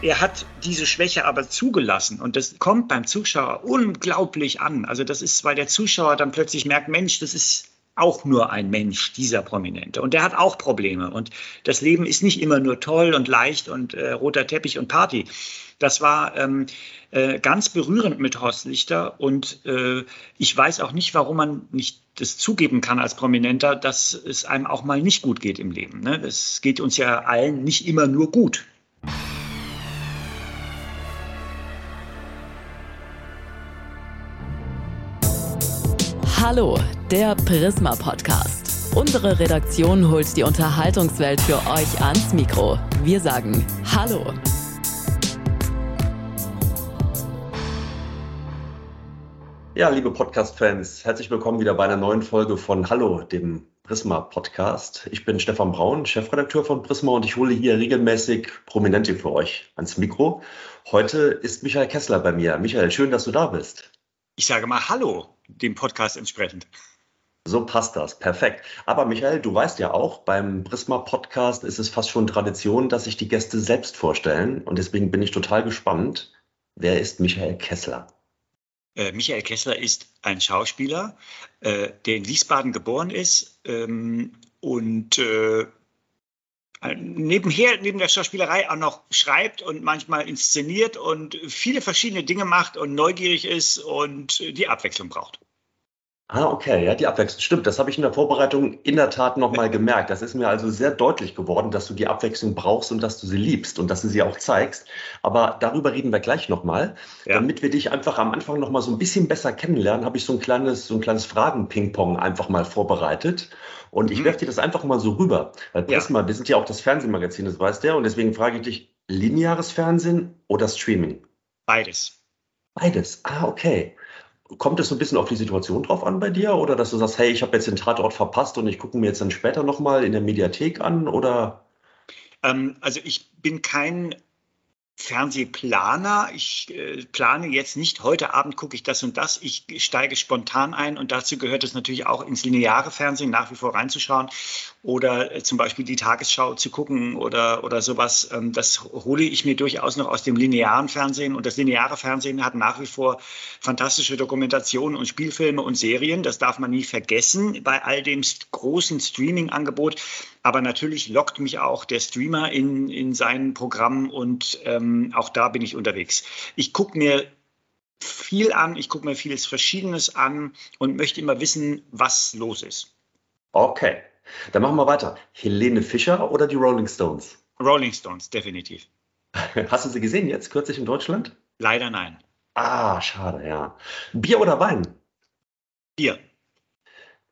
Er hat diese Schwäche aber zugelassen und das kommt beim Zuschauer unglaublich an. Also das ist, weil der Zuschauer dann plötzlich merkt, Mensch, das ist auch nur ein Mensch, dieser Prominente. Und der hat auch Probleme. Und das Leben ist nicht immer nur toll und leicht und äh, roter Teppich und Party. Das war ähm, äh, ganz berührend mit Horst Lichter. Und äh, ich weiß auch nicht, warum man nicht das zugeben kann als Prominenter, dass es einem auch mal nicht gut geht im Leben. Ne? Es geht uns ja allen nicht immer nur gut. Hallo, der Prisma Podcast. Unsere Redaktion holt die Unterhaltungswelt für euch ans Mikro. Wir sagen Hallo. Ja, liebe Podcast-Fans, herzlich willkommen wieder bei einer neuen Folge von Hallo, dem Prisma Podcast. Ich bin Stefan Braun, Chefredakteur von Prisma und ich hole hier regelmäßig Prominente für euch ans Mikro. Heute ist Michael Kessler bei mir. Michael, schön, dass du da bist. Ich sage mal Hallo, dem Podcast entsprechend. So passt das, perfekt. Aber Michael, du weißt ja auch, beim Prisma Podcast ist es fast schon Tradition, dass sich die Gäste selbst vorstellen. Und deswegen bin ich total gespannt. Wer ist Michael Kessler? Äh, Michael Kessler ist ein Schauspieler, äh, der in Wiesbaden geboren ist ähm, und äh, nebenher, neben der Schauspielerei auch noch schreibt und manchmal inszeniert und viele verschiedene Dinge macht und neugierig ist und die Abwechslung braucht. Ah, okay, ja, die Abwechslung. Stimmt, das habe ich in der Vorbereitung in der Tat nochmal gemerkt. Das ist mir also sehr deutlich geworden, dass du die Abwechslung brauchst und dass du sie liebst und dass du sie auch zeigst. Aber darüber reden wir gleich nochmal. Ja. Damit wir dich einfach am Anfang nochmal so ein bisschen besser kennenlernen, habe ich so ein kleines, so ein kleines Fragen-Ping-Pong einfach mal vorbereitet. Und ich mhm. werfe dir das einfach mal so rüber. Weil Prisma, ja. wir sind ja auch das Fernsehmagazin, das weißt du ja. Und deswegen frage ich dich, lineares Fernsehen oder Streaming? Beides. Beides, ah, okay. Kommt es so ein bisschen auf die Situation drauf an bei dir oder dass du sagst, hey, ich habe jetzt den Tatort verpasst und ich gucke mir jetzt dann später nochmal in der Mediathek an oder? Ähm, also ich bin kein Fernsehplaner. Ich äh, plane jetzt nicht, heute Abend gucke ich das und das. Ich steige spontan ein und dazu gehört es natürlich auch ins lineare Fernsehen nach wie vor reinzuschauen oder äh, zum Beispiel die Tagesschau zu gucken oder, oder sowas. Ähm, das hole ich mir durchaus noch aus dem linearen Fernsehen und das lineare Fernsehen hat nach wie vor fantastische Dokumentationen und Spielfilme und Serien. Das darf man nie vergessen bei all dem großen Streaming-Angebot. Aber natürlich lockt mich auch der Streamer in, in sein Programm und ähm, auch da bin ich unterwegs. Ich gucke mir viel an, ich gucke mir vieles Verschiedenes an und möchte immer wissen, was los ist. Okay, dann machen wir weiter. Helene Fischer oder die Rolling Stones? Rolling Stones, definitiv. Hast du sie gesehen jetzt, kürzlich in Deutschland? Leider nein. Ah, schade, ja. Bier oder Wein? Bier.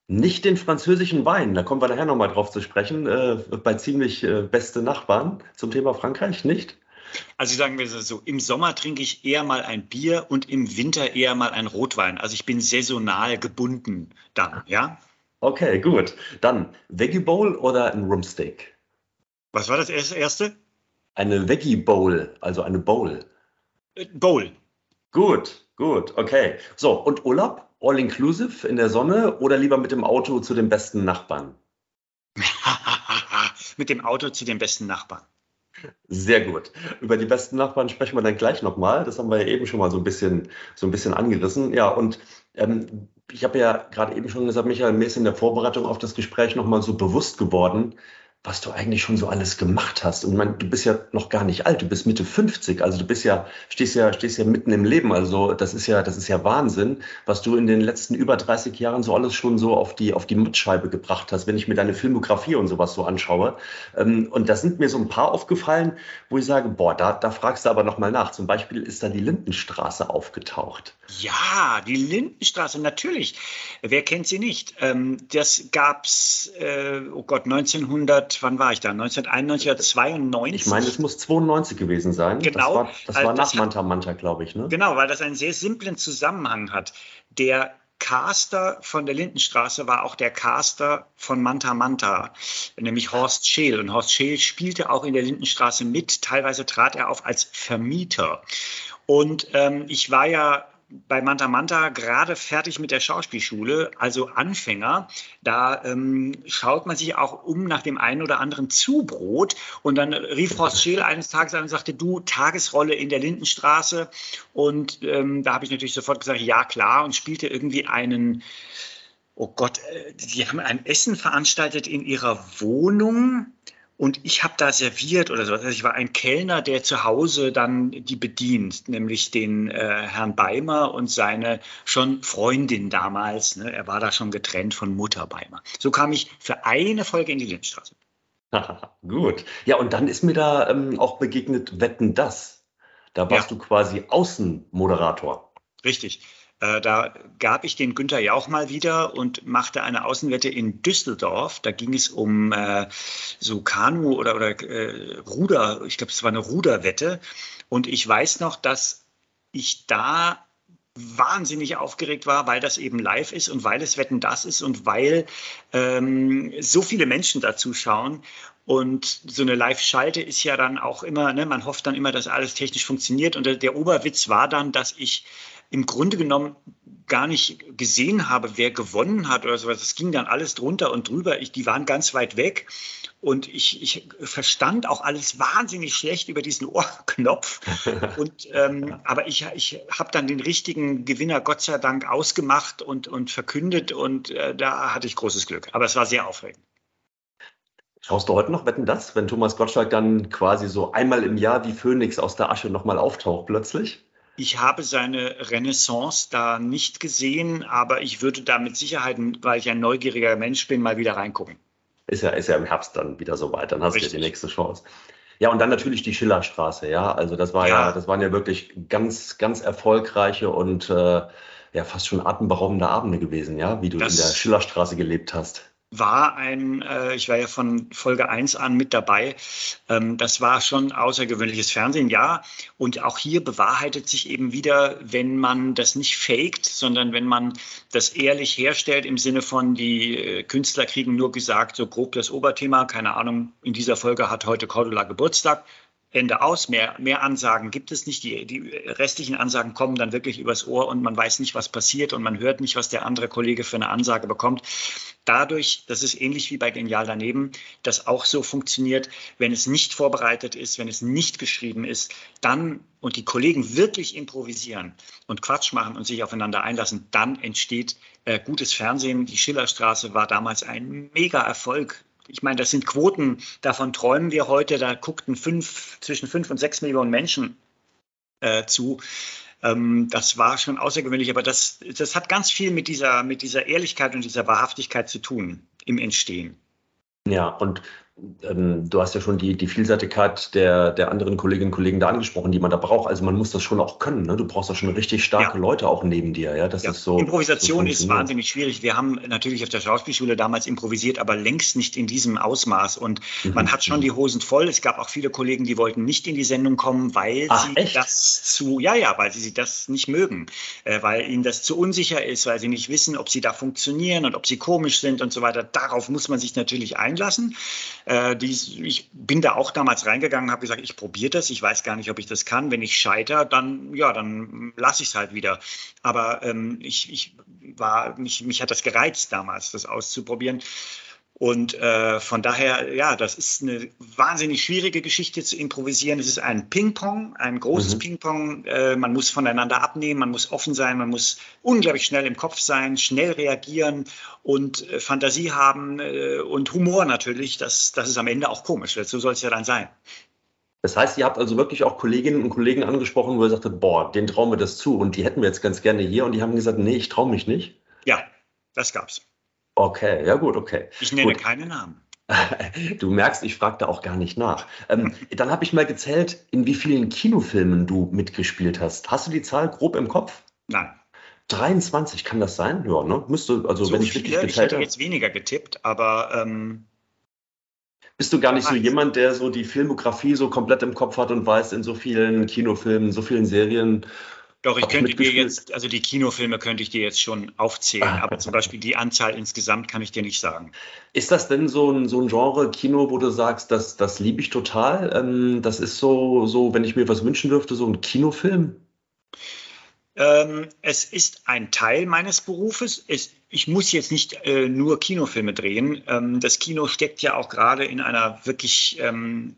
Nicht den französischen Wein, da kommen wir nachher nochmal drauf zu sprechen, äh, bei ziemlich äh, beste Nachbarn zum Thema Frankreich, nicht? Also sagen wir so, im Sommer trinke ich eher mal ein Bier und im Winter eher mal ein Rotwein. Also ich bin saisonal gebunden dann, ja? Okay, gut. Dann Veggie Bowl oder ein Rumsteak? Was war das erste? Eine Veggie Bowl, also eine Bowl. Äh, Bowl. Gut, gut, okay. So, und Urlaub? all-inclusive in der Sonne oder lieber mit dem Auto zu den besten Nachbarn? mit dem Auto zu den besten Nachbarn. Sehr gut. Über die besten Nachbarn sprechen wir dann gleich nochmal. Das haben wir ja eben schon mal so ein bisschen, so ein bisschen angerissen. Ja, und ähm, ich habe ja gerade eben schon gesagt, Michael, mir ist in der Vorbereitung auf das Gespräch nochmal so bewusst geworden, was du eigentlich schon so alles gemacht hast. Und man, du bist ja noch gar nicht alt, du bist Mitte 50, also du bist ja, stehst ja, stehst ja mitten im Leben. Also das ist ja, das ist ja Wahnsinn, was du in den letzten über 30 Jahren so alles schon so auf die, auf die Muttscheibe gebracht hast, wenn ich mir deine Filmografie und sowas so anschaue. Ähm, und da sind mir so ein paar aufgefallen, wo ich sage, boah, da, da fragst du aber nochmal nach. Zum Beispiel ist da die Lindenstraße aufgetaucht. Ja, die Lindenstraße, natürlich. Wer kennt sie nicht? Ähm, das gab's, äh, oh Gott, 1900 wann war ich da? 1991 oder 92? Ich meine, es muss 92 gewesen sein. Genau. Das war, das also war nach Manta Manta, glaube ich. Ne? Genau, weil das einen sehr simplen Zusammenhang hat. Der Caster von der Lindenstraße war auch der Caster von Manta Manta, nämlich Horst Scheel. Und Horst Scheel spielte auch in der Lindenstraße mit. Teilweise trat er auf als Vermieter. Und ähm, ich war ja bei Manta Manta gerade fertig mit der Schauspielschule, also Anfänger. Da ähm, schaut man sich auch um nach dem einen oder anderen Zubrot. Und dann rief Horst Scheel eines Tages an und sagte, du, Tagesrolle in der Lindenstraße. Und ähm, da habe ich natürlich sofort gesagt, ja klar, und spielte irgendwie einen, oh Gott, äh, die haben ein Essen veranstaltet in ihrer Wohnung und ich habe da serviert oder so. Also ich war ein Kellner, der zu Hause dann die bedient, nämlich den äh, Herrn Beimer und seine schon Freundin damals. Ne? Er war da schon getrennt von Mutter Beimer. So kam ich für eine Folge in die Lindstraße. Gut. Ja, und dann ist mir da ähm, auch begegnet Wetten das. Da warst ja. du quasi Außenmoderator. Richtig. Äh, da gab ich den Günther Jauch mal wieder und machte eine Außenwette in Düsseldorf. Da ging es um äh, so Kanu oder, oder äh, Ruder. Ich glaube, es war eine Ruderwette. Und ich weiß noch, dass ich da wahnsinnig aufgeregt war, weil das eben live ist und weil es Wetten das ist und weil ähm, so viele Menschen da zuschauen. Und so eine Live-Schalte ist ja dann auch immer, ne, man hofft dann immer, dass alles technisch funktioniert. Und der, der Oberwitz war dann, dass ich im Grunde genommen gar nicht gesehen habe, wer gewonnen hat oder sowas. Es ging dann alles drunter und drüber. Ich, die waren ganz weit weg. Und ich, ich verstand auch alles wahnsinnig schlecht über diesen Ohrknopf. Und, ähm, aber ich, ich habe dann den richtigen Gewinner Gott sei Dank ausgemacht und, und verkündet. Und äh, da hatte ich großes Glück. Aber es war sehr aufregend. Schaust du heute noch Wetten das, wenn Thomas Gottschalk dann quasi so einmal im Jahr wie Phönix aus der Asche nochmal auftaucht plötzlich? Ich habe seine Renaissance da nicht gesehen, aber ich würde da mit Sicherheit, weil ich ein neugieriger Mensch bin, mal wieder reingucken. Ist ja, ist ja im Herbst dann wieder soweit, dann hast Richtig. du ja die nächste Chance. Ja, und dann natürlich die Schillerstraße, ja. Also das war ja, ja das waren ja wirklich ganz, ganz erfolgreiche und äh, ja fast schon atemberaubende Abende gewesen, ja, wie du das, in der Schillerstraße gelebt hast war ein, äh, ich war ja von Folge 1 an mit dabei, ähm, das war schon außergewöhnliches Fernsehen, ja. Und auch hier bewahrheitet sich eben wieder, wenn man das nicht faked, sondern wenn man das ehrlich herstellt im Sinne von, die äh, Künstler kriegen nur gesagt, so grob das Oberthema, keine Ahnung, in dieser Folge hat heute Cordula Geburtstag, Ende aus. Mehr, mehr Ansagen gibt es nicht. Die, die restlichen Ansagen kommen dann wirklich übers Ohr und man weiß nicht, was passiert und man hört nicht, was der andere Kollege für eine Ansage bekommt. Dadurch, das ist ähnlich wie bei Genial daneben, das auch so funktioniert, wenn es nicht vorbereitet ist, wenn es nicht geschrieben ist, dann und die Kollegen wirklich improvisieren und Quatsch machen und sich aufeinander einlassen, dann entsteht äh, gutes Fernsehen. Die Schillerstraße war damals ein mega Erfolg ich meine, das sind Quoten, davon träumen wir heute, da guckten fünf, zwischen fünf und sechs Millionen Menschen äh, zu. Ähm, das war schon außergewöhnlich, aber das, das hat ganz viel mit dieser, mit dieser Ehrlichkeit und dieser Wahrhaftigkeit zu tun im Entstehen. Ja, und ähm, du hast ja schon die, die Vielseitigkeit der, der anderen Kolleginnen und Kollegen da angesprochen, die man da braucht. Also man muss das schon auch können. Ne? Du brauchst da schon richtig starke ja. Leute auch neben dir. Ja, das ja. ist so. Improvisation so ist wahnsinnig schwierig. Wir haben natürlich auf der Schauspielschule damals improvisiert, aber längst nicht in diesem Ausmaß. Und mhm. man hat schon die Hosen voll. Es gab auch viele Kollegen, die wollten nicht in die Sendung kommen, weil Ach, sie echt? das zu, ja, ja, weil sie das nicht mögen, äh, weil ihnen das zu unsicher ist, weil sie nicht wissen, ob sie da funktionieren und ob sie komisch sind und so weiter. Darauf muss man sich natürlich einlassen. Äh, die, ich bin da auch damals reingegangen, habe gesagt, ich probiere das, ich weiß gar nicht, ob ich das kann. Wenn ich scheitere, dann ja, dann lasse ich es halt wieder. Aber ähm, ich, ich war, mich, mich hat das gereizt damals, das auszuprobieren. Und äh, von daher, ja, das ist eine wahnsinnig schwierige Geschichte zu improvisieren. Es ist ein Ping-Pong, ein großes mhm. Ping-Pong. Äh, man muss voneinander abnehmen, man muss offen sein, man muss unglaublich schnell im Kopf sein, schnell reagieren und äh, Fantasie haben äh, und Humor natürlich. Das, das ist am Ende auch komisch. So soll es ja dann sein. Das heißt, ihr habt also wirklich auch Kolleginnen und Kollegen angesprochen, wo ihr sagte, boah, den trauen wir das zu und die hätten wir jetzt ganz gerne hier und die haben gesagt, nee, ich traue mich nicht. Ja, das gab's. Okay, ja gut, okay. Ich nenne gut. keine Namen. Du merkst, ich frage da auch gar nicht nach. Ähm, dann habe ich mal gezählt, in wie vielen Kinofilmen du mitgespielt hast. Hast du die Zahl grob im Kopf? Nein. 23, kann das sein? Ja, ne? Müsste, also so wenn ich wirklich gezählt Ich hätte jetzt weniger getippt, aber. Ähm, Bist du gar nicht so jemand, der so die Filmografie so komplett im Kopf hat und weiß, in so vielen Kinofilmen, so vielen Serien doch, ich könnte dir jetzt, also die Kinofilme könnte ich dir jetzt schon aufzählen, ah, aber zum Beispiel die Anzahl insgesamt kann ich dir nicht sagen. Ist das denn so ein, so ein Genre Kino, wo du sagst, das, das liebe ich total? Ähm, das ist so, so, wenn ich mir was wünschen dürfte, so ein Kinofilm? Ähm, es ist ein Teil meines Berufes. Es, ich muss jetzt nicht äh, nur Kinofilme drehen. Ähm, das Kino steckt ja auch gerade in einer wirklich ähm,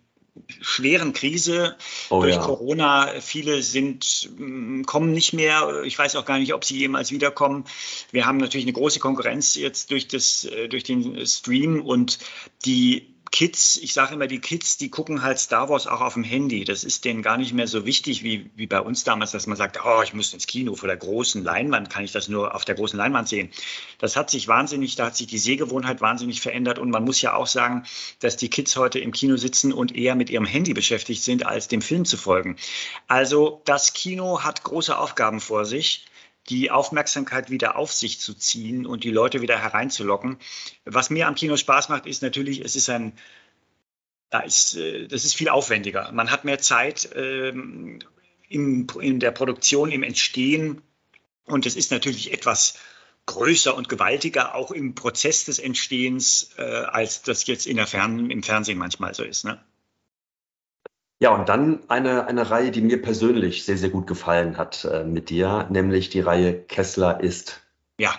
schweren Krise oh, durch ja. Corona. Viele sind, mm, kommen nicht mehr. Ich weiß auch gar nicht, ob sie jemals wiederkommen. Wir haben natürlich eine große Konkurrenz jetzt durch, das, äh, durch den Stream und die Kids, ich sage immer, die Kids, die gucken halt Star Wars auch auf dem Handy. Das ist denen gar nicht mehr so wichtig wie, wie bei uns damals, dass man sagt, oh, ich muss ins Kino vor der großen Leinwand, kann ich das nur auf der großen Leinwand sehen. Das hat sich wahnsinnig, da hat sich die Sehgewohnheit wahnsinnig verändert und man muss ja auch sagen, dass die Kids heute im Kino sitzen und eher mit ihrem Handy beschäftigt sind, als dem Film zu folgen. Also das Kino hat große Aufgaben vor sich die Aufmerksamkeit wieder auf sich zu ziehen und die Leute wieder hereinzulocken. Was mir am Kino Spaß macht, ist natürlich, es ist ein, da ist, äh, das ist viel aufwendiger. Man hat mehr Zeit ähm, in, in der Produktion, im Entstehen und es ist natürlich etwas größer und gewaltiger auch im Prozess des Entstehens, äh, als das jetzt in der Fern im Fernsehen manchmal so ist. Ne? Ja, und dann eine, eine Reihe, die mir persönlich sehr, sehr gut gefallen hat äh, mit dir, nämlich die Reihe Kessler ist. Ja.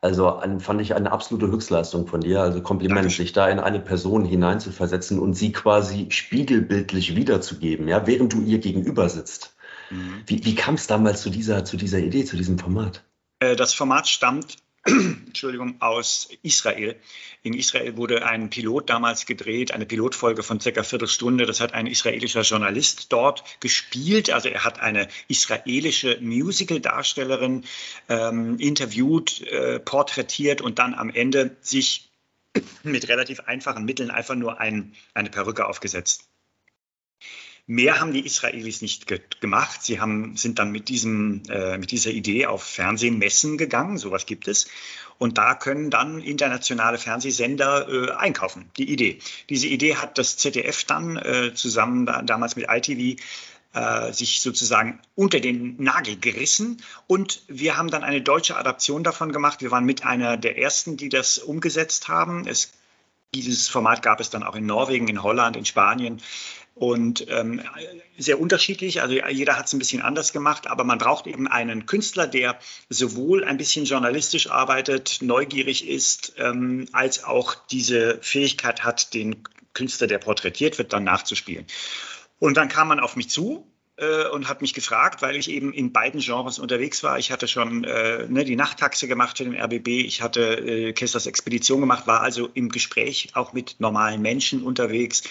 Also an, fand ich eine absolute Höchstleistung von dir. Also Kompliment, Dankeschön. sich da in eine Person hineinzuversetzen und sie quasi spiegelbildlich wiederzugeben, ja, während du ihr gegenüber sitzt. Mhm. Wie, wie kam es damals zu dieser, zu dieser Idee, zu diesem Format? Äh, das Format stammt Entschuldigung, aus Israel. In Israel wurde ein Pilot damals gedreht, eine Pilotfolge von circa Viertelstunde. Das hat ein israelischer Journalist dort gespielt. Also er hat eine israelische Musical-Darstellerin ähm, interviewt, äh, porträtiert und dann am Ende sich mit relativ einfachen Mitteln einfach nur ein, eine Perücke aufgesetzt. Mehr haben die Israelis nicht ge gemacht. Sie haben, sind dann mit, diesem, äh, mit dieser Idee auf Fernsehmessen gegangen, sowas gibt es. Und da können dann internationale Fernsehsender äh, einkaufen, die Idee. Diese Idee hat das ZDF dann äh, zusammen da, damals mit ITV äh, sich sozusagen unter den Nagel gerissen. Und wir haben dann eine deutsche Adaption davon gemacht. Wir waren mit einer der ersten, die das umgesetzt haben. Es, dieses Format gab es dann auch in Norwegen, in Holland, in Spanien und ähm, sehr unterschiedlich. Also jeder hat es ein bisschen anders gemacht, aber man braucht eben einen Künstler, der sowohl ein bisschen journalistisch arbeitet, neugierig ist, ähm, als auch diese Fähigkeit hat, den Künstler, der porträtiert wird, dann nachzuspielen. Und dann kam man auf mich zu äh, und hat mich gefragt, weil ich eben in beiden Genres unterwegs war. Ich hatte schon äh, ne, die Nachttaxe gemacht für den RBB, ich hatte äh, Kesslers Expedition gemacht, war also im Gespräch auch mit normalen Menschen unterwegs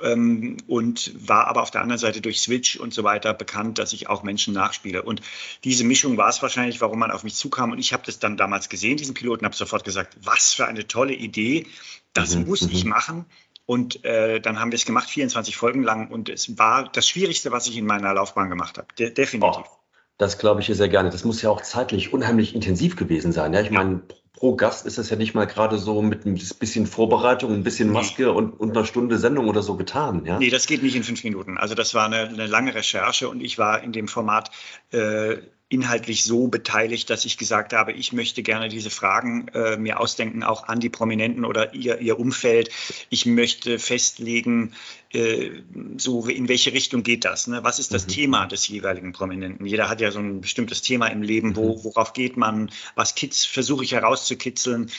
ähm, und war aber auf der anderen Seite durch Switch und so weiter bekannt, dass ich auch Menschen nachspiele. Und diese Mischung war es wahrscheinlich, warum man auf mich zukam. Und ich habe das dann damals gesehen, diesen Piloten, habe sofort gesagt, was für eine tolle Idee, das mhm, muss ich mhm. machen. Und äh, dann haben wir es gemacht, 24 Folgen lang. Und es war das Schwierigste, was ich in meiner Laufbahn gemacht habe. De definitiv. Oh, das glaube ich sehr gerne. Das muss ja auch zeitlich unheimlich intensiv gewesen sein. Ja, ich meine, pro Gast ist das ja nicht mal gerade so mit ein bisschen Vorbereitung, ein bisschen Maske nee. und, und einer Stunde Sendung oder so getan. Ja? Nee, das geht nicht in fünf Minuten. Also das war eine, eine lange Recherche und ich war in dem Format äh, inhaltlich so beteiligt, dass ich gesagt habe, ich möchte gerne diese Fragen äh, mir ausdenken, auch an die Prominenten oder ihr, ihr Umfeld. Ich möchte festlegen, äh, so in welche Richtung geht das? Ne? Was ist das mhm. Thema des jeweiligen Prominenten? Jeder hat ja so ein bestimmtes Thema im Leben, wo, mhm. worauf geht man, was versuche ich herauszukitzeln.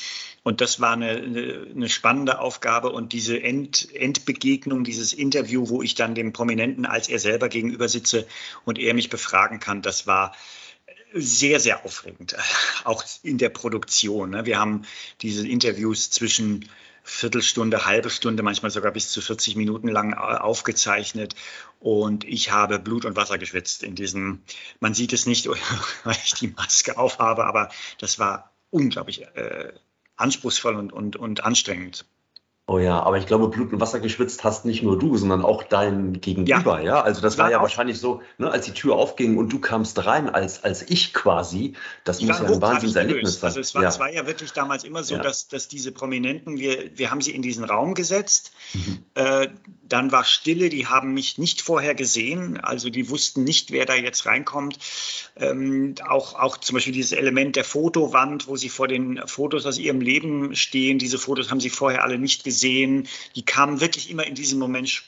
Und das war eine, eine, eine spannende Aufgabe und diese End, Endbegegnung, dieses Interview, wo ich dann dem Prominenten als er selber gegenüber sitze und er mich befragen kann, das war sehr, sehr aufregend, auch in der Produktion. Ne? Wir haben diese Interviews zwischen Viertelstunde, halbe Stunde, manchmal sogar bis zu 40 Minuten lang äh, aufgezeichnet. Und ich habe Blut und Wasser geschwitzt in diesem, man sieht es nicht, weil ich die Maske aufhabe, aber das war unglaublich äh, anspruchsvoll und, und, und anstrengend. Oh ja, aber ich glaube, Blut und Wasser geschwitzt hast nicht nur du, sondern auch dein Gegenüber, ja. ja? Also das war ja wahrscheinlich so, ne, als die Tür aufging und du kamst rein als, als ich quasi. Das muss ja ein Wahnsinnserlebnis sein. Also es war, ja. es war ja wirklich damals immer so, ja. dass, dass diese Prominenten, wir, wir haben sie in diesen Raum gesetzt, mhm. äh, dann war Stille, die haben mich nicht vorher gesehen, also die wussten nicht, wer da jetzt reinkommt. Ähm, auch, auch zum Beispiel dieses Element der Fotowand, wo sie vor den Fotos aus ihrem Leben stehen, diese Fotos haben sie vorher alle nicht gesehen gesehen. Die kamen wirklich immer in diesem Moment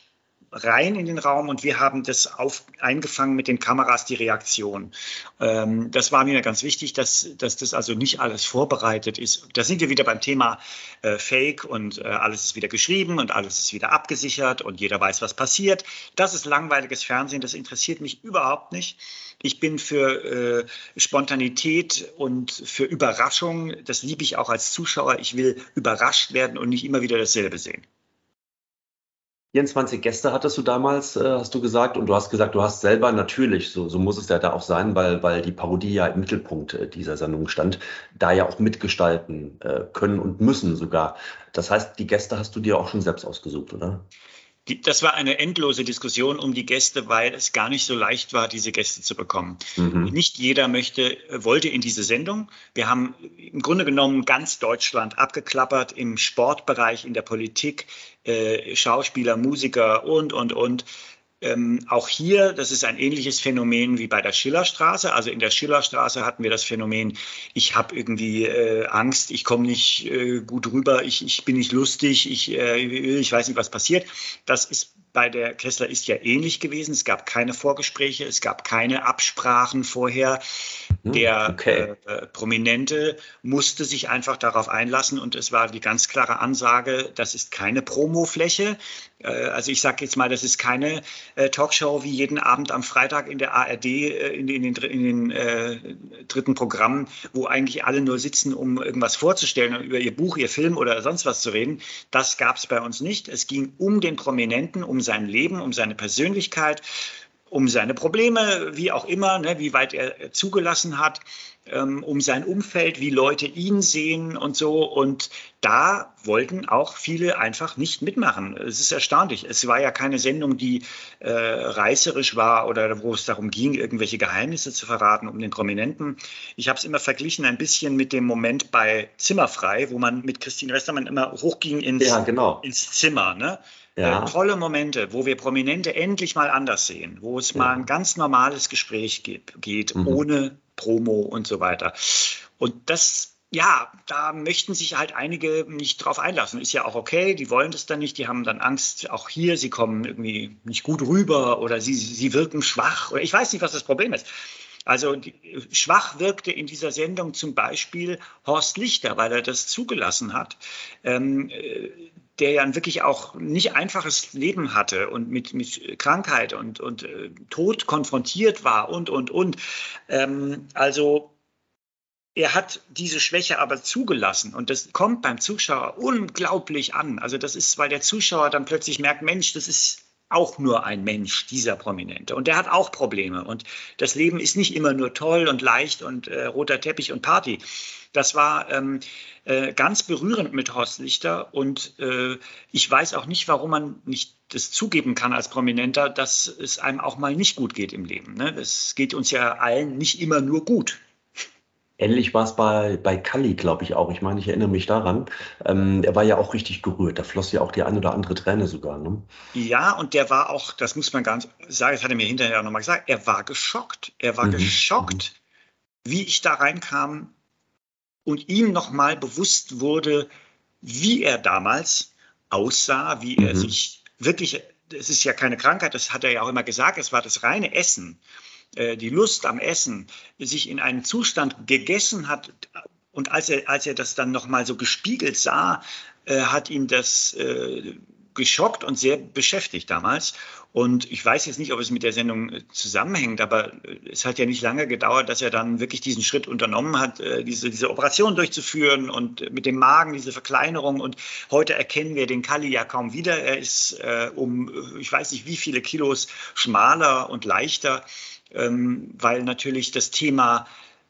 rein in den Raum und wir haben das auf, eingefangen mit den Kameras, die Reaktion. Ähm, das war mir ganz wichtig, dass, dass das also nicht alles vorbereitet ist. Da sind wir wieder beim Thema äh, Fake und äh, alles ist wieder geschrieben und alles ist wieder abgesichert und jeder weiß, was passiert. Das ist langweiliges Fernsehen, das interessiert mich überhaupt nicht. Ich bin für äh, Spontanität und für Überraschung. Das liebe ich auch als Zuschauer. Ich will überrascht werden und nicht immer wieder dasselbe sehen. 24 Gäste hattest du damals, äh, hast du gesagt, und du hast gesagt, du hast selber natürlich, so, so muss es ja da auch sein, weil, weil die Parodie ja im Mittelpunkt äh, dieser Sendung stand, da ja auch mitgestalten äh, können und müssen sogar. Das heißt, die Gäste hast du dir auch schon selbst ausgesucht, oder? Das war eine endlose Diskussion um die Gäste, weil es gar nicht so leicht war, diese Gäste zu bekommen. Mhm. Nicht jeder möchte, wollte in diese Sendung. Wir haben im Grunde genommen ganz Deutschland abgeklappert im Sportbereich, in der Politik, äh, Schauspieler, Musiker und, und, und. Ähm, auch hier, das ist ein ähnliches Phänomen wie bei der Schillerstraße. Also in der Schillerstraße hatten wir das Phänomen, ich habe irgendwie äh, Angst, ich komme nicht äh, gut rüber, ich, ich bin nicht lustig, ich, äh, ich weiß nicht, was passiert. Das ist bei der Kessler ist ja ähnlich gewesen. Es gab keine Vorgespräche, es gab keine Absprachen vorher. Hm, der okay. äh, Prominente musste sich einfach darauf einlassen und es war die ganz klare Ansage, das ist keine Promofläche. Äh, also ich sage jetzt mal, das ist keine äh, Talkshow wie jeden Abend am Freitag in der ARD äh, in, in, den, in den äh, dritten Programmen, wo eigentlich alle nur sitzen, um irgendwas vorzustellen, über ihr Buch, ihr Film oder sonst was zu reden. Das gab es bei uns nicht. Es ging um den Prominenten, um sein Leben, um seine Persönlichkeit, um seine Probleme, wie auch immer, ne, wie weit er zugelassen hat, ähm, um sein Umfeld, wie Leute ihn sehen und so. Und da wollten auch viele einfach nicht mitmachen. Es ist erstaunlich. Es war ja keine Sendung, die äh, reißerisch war oder wo es darum ging, irgendwelche Geheimnisse zu verraten um den Prominenten. Ich habe es immer verglichen ein bisschen mit dem Moment bei Zimmerfrei, wo man mit Christine Westermann immer hochging ins, ja, genau. ins Zimmer. Ne? Ja. Äh, tolle Momente, wo wir Prominente endlich mal anders sehen, wo es ja. mal ein ganz normales Gespräch geht, geht mhm. ohne Promo und so weiter. Und das ja, da möchten sich halt einige nicht drauf einlassen. Ist ja auch okay, die wollen das dann nicht, die haben dann Angst, auch hier, sie kommen irgendwie nicht gut rüber oder sie, sie wirken schwach oder ich weiß nicht, was das Problem ist. Also die, schwach wirkte in dieser Sendung zum Beispiel Horst Lichter, weil er das zugelassen hat. Ähm, äh, der ja wirklich auch nicht einfaches Leben hatte und mit, mit Krankheit und, und äh, Tod konfrontiert war und, und, und. Ähm, also er hat diese Schwäche aber zugelassen und das kommt beim Zuschauer unglaublich an. Also das ist, weil der Zuschauer dann plötzlich merkt, Mensch, das ist auch nur ein Mensch, dieser Prominente. Und der hat auch Probleme. Und das Leben ist nicht immer nur toll und leicht und äh, roter Teppich und Party. Das war ähm, äh, ganz berührend mit Horst Lichter. Und äh, ich weiß auch nicht, warum man nicht das zugeben kann als Prominenter, dass es einem auch mal nicht gut geht im Leben. Ne? Es geht uns ja allen nicht immer nur gut. Ähnlich war es bei, bei Kalli, glaube ich auch. Ich meine, ich erinnere mich daran. Ähm, er war ja auch richtig gerührt. Da floss ja auch die ein oder andere Träne sogar. Ne? Ja, und der war auch, das muss man ganz sagen, das hat er mir hinterher auch nochmal gesagt, er war geschockt. Er war mhm. geschockt, mhm. wie ich da reinkam und ihm nochmal bewusst wurde, wie er damals aussah, wie er mhm. sich wirklich, es ist ja keine Krankheit, das hat er ja auch immer gesagt, es war das reine Essen, die Lust am Essen, sich in einen Zustand gegessen hat, und als er, als er das dann nochmal so gespiegelt sah, äh, hat ihn das äh, geschockt und sehr beschäftigt damals. Und ich weiß jetzt nicht, ob es mit der Sendung äh, zusammenhängt, aber äh, es hat ja nicht lange gedauert, dass er dann wirklich diesen Schritt unternommen hat, äh, diese, diese Operation durchzuführen und mit dem Magen diese Verkleinerung. Und heute erkennen wir den Kali ja kaum wieder. Er ist äh, um, ich weiß nicht wie viele Kilos schmaler und leichter, weil natürlich das Thema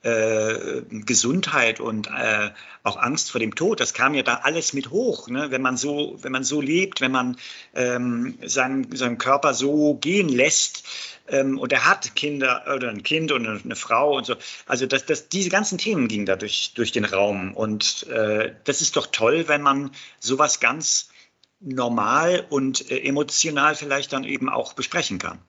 äh, Gesundheit und äh, auch Angst vor dem Tod, das kam ja da alles mit hoch. Ne? Wenn man so, wenn man so lebt, wenn man ähm, seinen, seinen Körper so gehen lässt, ähm, und er hat Kinder oder ein Kind und eine, Frau und so. Also das, das, diese ganzen Themen gingen da durch, durch den Raum. Und äh, das ist doch toll, wenn man sowas ganz normal und äh, emotional vielleicht dann eben auch besprechen kann.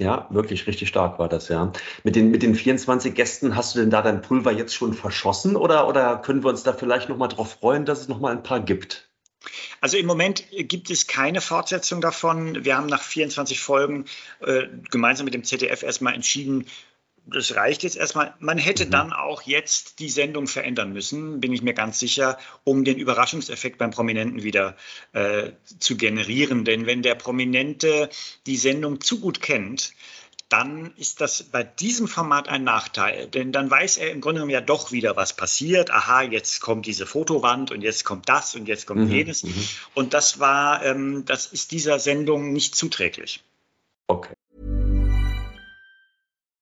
Ja, wirklich richtig stark war das, ja. Mit den, mit den 24 Gästen, hast du denn da dein Pulver jetzt schon verschossen oder, oder können wir uns da vielleicht nochmal drauf freuen, dass es nochmal ein paar gibt? Also im Moment gibt es keine Fortsetzung davon. Wir haben nach 24 Folgen äh, gemeinsam mit dem ZDF erstmal entschieden, das reicht jetzt erstmal. Man hätte mhm. dann auch jetzt die Sendung verändern müssen, bin ich mir ganz sicher, um den Überraschungseffekt beim Prominenten wieder äh, zu generieren. Denn wenn der Prominente die Sendung zu gut kennt, dann ist das bei diesem Format ein Nachteil. Denn dann weiß er im Grunde genommen ja doch wieder, was passiert. Aha, jetzt kommt diese Fotowand und jetzt kommt das und jetzt kommt mhm. jenes. Mhm. Und das war, ähm, das ist dieser Sendung nicht zuträglich. Okay.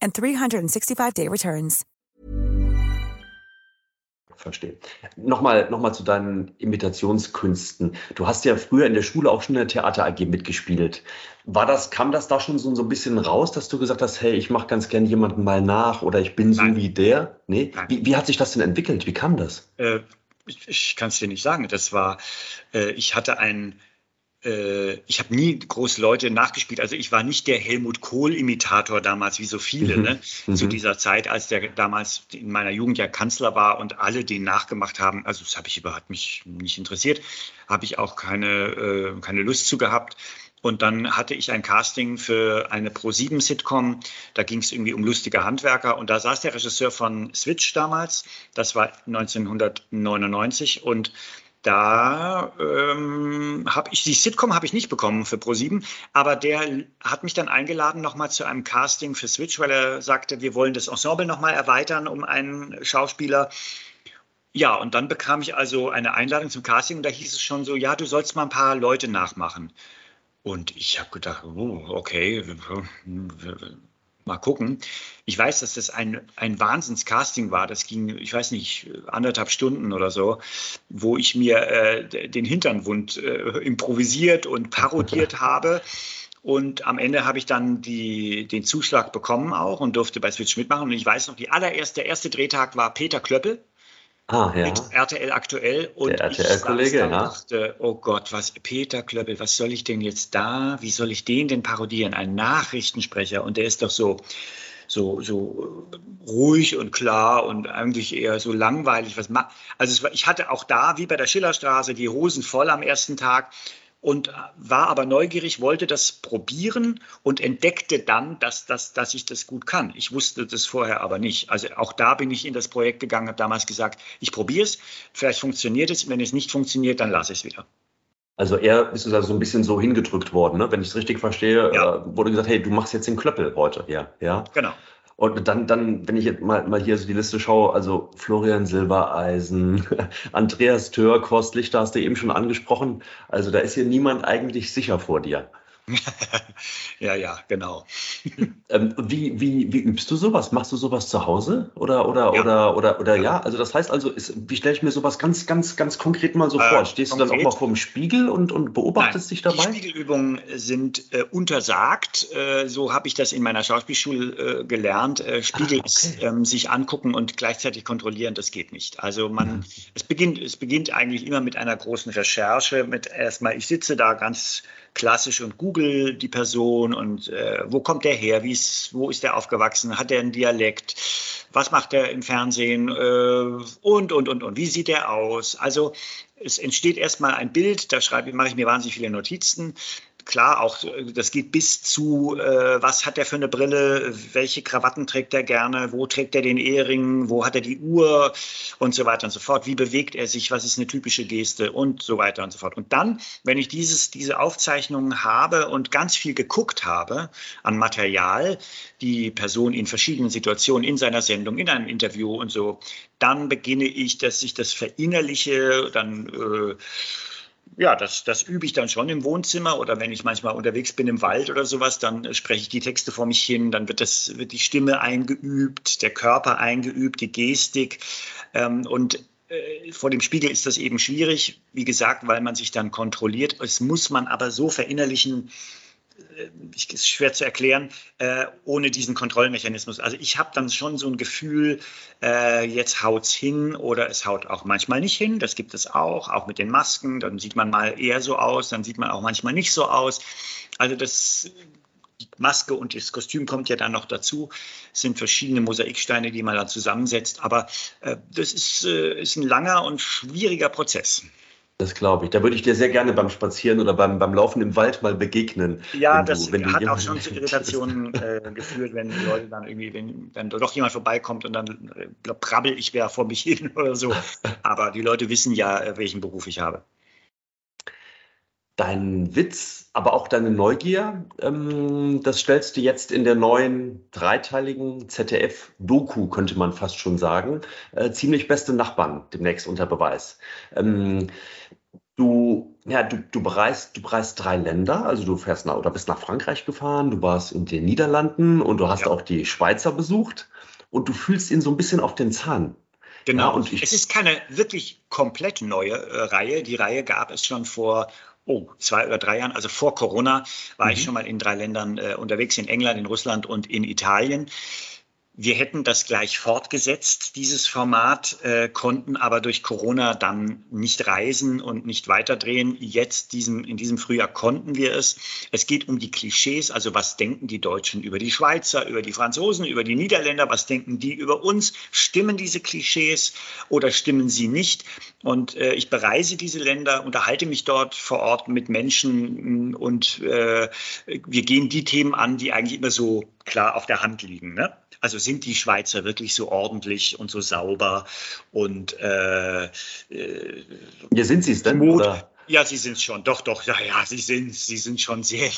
and 365-day returns. Verstehe. Nochmal, nochmal zu deinen Imitationskünsten. Du hast ja früher in der Schule auch schon in der Theater AG mitgespielt. War das, kam das da schon so, so ein bisschen raus, dass du gesagt hast, hey, ich mache ganz gern jemanden mal nach oder ich bin so Nein. wie der? Nee? Wie, wie, hat sich das denn entwickelt? Wie kam das? Äh, ich, ich kann es dir nicht sagen. Das war, äh, ich hatte einen ich habe nie groß Leute nachgespielt. Also ich war nicht der Helmut Kohl-Imitator damals, wie so viele, mhm. ne? Mhm. zu dieser Zeit, als der damals in meiner Jugend ja Kanzler war und alle den nachgemacht haben. Also das habe ich überhaupt mich nicht interessiert, habe ich auch keine, äh, keine Lust zu gehabt. Und dann hatte ich ein Casting für eine Pro-7-Sitcom. Da ging es irgendwie um lustige Handwerker. Und da saß der Regisseur von Switch damals. Das war 1999. Und da ähm, habe ich die Sitcom habe ich nicht bekommen für Pro7, aber der hat mich dann eingeladen nochmal zu einem Casting für Switch, weil er sagte, wir wollen das Ensemble nochmal erweitern um einen Schauspieler. Ja, und dann bekam ich also eine Einladung zum Casting und da hieß es schon so, ja, du sollst mal ein paar Leute nachmachen. Und ich habe gedacht, oh, okay, mal gucken. Ich weiß, dass das ein, ein Wahnsinns-Casting war. Das ging, ich weiß nicht, anderthalb Stunden oder so, wo ich mir äh, den Hinternwund äh, improvisiert und parodiert habe. Und am Ende habe ich dann die, den Zuschlag bekommen auch und durfte bei Switch mitmachen. Und ich weiß noch, die allererste, der erste Drehtag war Peter Klöppel. Ah, ja. Mit RTL aktuell und der RTL-Kollege, ja. dachte, oh Gott, was Peter Klöppel, was soll ich denn jetzt da? Wie soll ich den denn parodieren? Ein Nachrichtensprecher und der ist doch so so so ruhig und klar und eigentlich eher so langweilig. Was also war, ich hatte auch da wie bei der Schillerstraße die Hosen voll am ersten Tag und war aber neugierig, wollte das probieren und entdeckte dann, dass, dass, dass ich das gut kann. Ich wusste das vorher aber nicht. Also auch da bin ich in das Projekt gegangen, habe damals gesagt, ich probiere es, vielleicht funktioniert es, wenn es nicht funktioniert, dann lasse ich es wieder. Also er ist also so ein bisschen so hingedrückt worden, ne? wenn ich es richtig verstehe, ja. äh, wurde gesagt, hey, du machst jetzt den Klöppel heute. Ja, ja. Genau. Und dann, dann, wenn ich jetzt mal, mal hier so die Liste schaue, also Florian Silbereisen, Andreas Tör, Horst Lichter hast du eben schon angesprochen. Also da ist hier niemand eigentlich sicher vor dir. ja, ja, genau. Ähm, wie, wie, wie übst du sowas? Machst du sowas zu Hause? Oder, oder, ja. oder, oder, oder ja. ja. Also das heißt also, ist, wie stelle ich mir sowas ganz, ganz, ganz konkret mal so äh, vor? Stehst konkret? du dann auch mal vor dem Spiegel und, und beobachtest Nein, dich dabei? Die Spiegelübungen sind äh, untersagt. Äh, so habe ich das in meiner Schauspielschule äh, gelernt. Äh, Spiegel ah, okay. ähm, sich angucken und gleichzeitig kontrollieren, das geht nicht. Also man, mhm. es beginnt, es beginnt eigentlich immer mit einer großen Recherche, mit erstmal, ich sitze da ganz klassisch und google die Person und äh, wo kommt der her, wie ist, wo ist der aufgewachsen, hat er einen Dialekt, was macht er im Fernsehen? Äh, und, und, und, und, wie sieht er aus? Also es entsteht erstmal ein Bild, da schreibe, mache ich mir wahnsinnig viele Notizen klar, auch das geht bis zu, äh, was hat er für eine Brille, welche Krawatten trägt er gerne, wo trägt er den Ehering, wo hat er die Uhr und so weiter und so fort, wie bewegt er sich, was ist eine typische Geste und so weiter und so fort. Und dann, wenn ich dieses, diese Aufzeichnungen habe und ganz viel geguckt habe an Material, die Person in verschiedenen Situationen in seiner Sendung, in einem Interview und so, dann beginne ich, dass ich das verinnerliche, dann äh, ja, das, das übe ich dann schon im Wohnzimmer oder wenn ich manchmal unterwegs bin im Wald oder sowas, dann spreche ich die Texte vor mich hin, dann wird, das, wird die Stimme eingeübt, der Körper eingeübt, die Gestik. Ähm, und äh, vor dem Spiegel ist das eben schwierig, wie gesagt, weil man sich dann kontrolliert. Es muss man aber so verinnerlichen, äh, ist schwer zu erklären, äh, ohne diesen Kontrollmechanismus. Also ich habe dann schon so ein Gefühl, äh, jetzt es hin oder es haut auch manchmal nicht hin. Das gibt es auch, auch mit den Masken. Dann sieht man mal eher so aus, dann sieht man auch manchmal nicht so aus. Also das die Maske und das Kostüm kommt ja dann noch dazu. Es sind verschiedene Mosaiksteine, die man da zusammensetzt. Aber äh, das ist, äh, ist ein langer und schwieriger Prozess. Das glaube ich. Da würde ich dir sehr gerne beim Spazieren oder beim, beim Laufen im Wald mal begegnen. Ja, das du, hat auch schon zu Irritationen äh, geführt, wenn die Leute dann irgendwie, wenn dann doch jemand vorbeikommt und dann äh, prabbel ich wer vor mich hin oder so. Aber die Leute wissen ja, äh, welchen Beruf ich habe. Dein Witz, aber auch deine Neugier, ähm, das stellst du jetzt in der neuen dreiteiligen ZDF-Doku, könnte man fast schon sagen. Äh, ziemlich beste Nachbarn demnächst unter Beweis. Ähm, Du, ja, du, du, bereist, du bereist drei Länder, also du fährst nach, oder bist nach Frankreich gefahren, du warst in den Niederlanden und du hast ja. auch die Schweizer besucht und du fühlst ihn so ein bisschen auf den Zahn. Genau. Ja, und es ist keine wirklich komplett neue äh, Reihe. Die Reihe gab es schon vor oh, zwei oder drei Jahren, also vor Corona, war mhm. ich schon mal in drei Ländern äh, unterwegs, in England, in Russland und in Italien. Wir hätten das gleich fortgesetzt, dieses Format, äh, konnten aber durch Corona dann nicht reisen und nicht weiterdrehen. Jetzt, diesem, in diesem Frühjahr, konnten wir es. Es geht um die Klischees, also was denken die Deutschen über die Schweizer, über die Franzosen, über die Niederländer, was denken die über uns? Stimmen diese Klischees oder stimmen sie nicht? Und äh, ich bereise diese Länder, unterhalte mich dort vor Ort mit Menschen und äh, wir gehen die Themen an, die eigentlich immer so klar auf der Hand liegen. Ne? Also sind die Schweizer wirklich so ordentlich und so sauber und äh, äh, ja, sind sie es denn? Oder? Ja, sie sind es schon. Doch, doch, ja, ja, sie sind Sie sind schon sehr,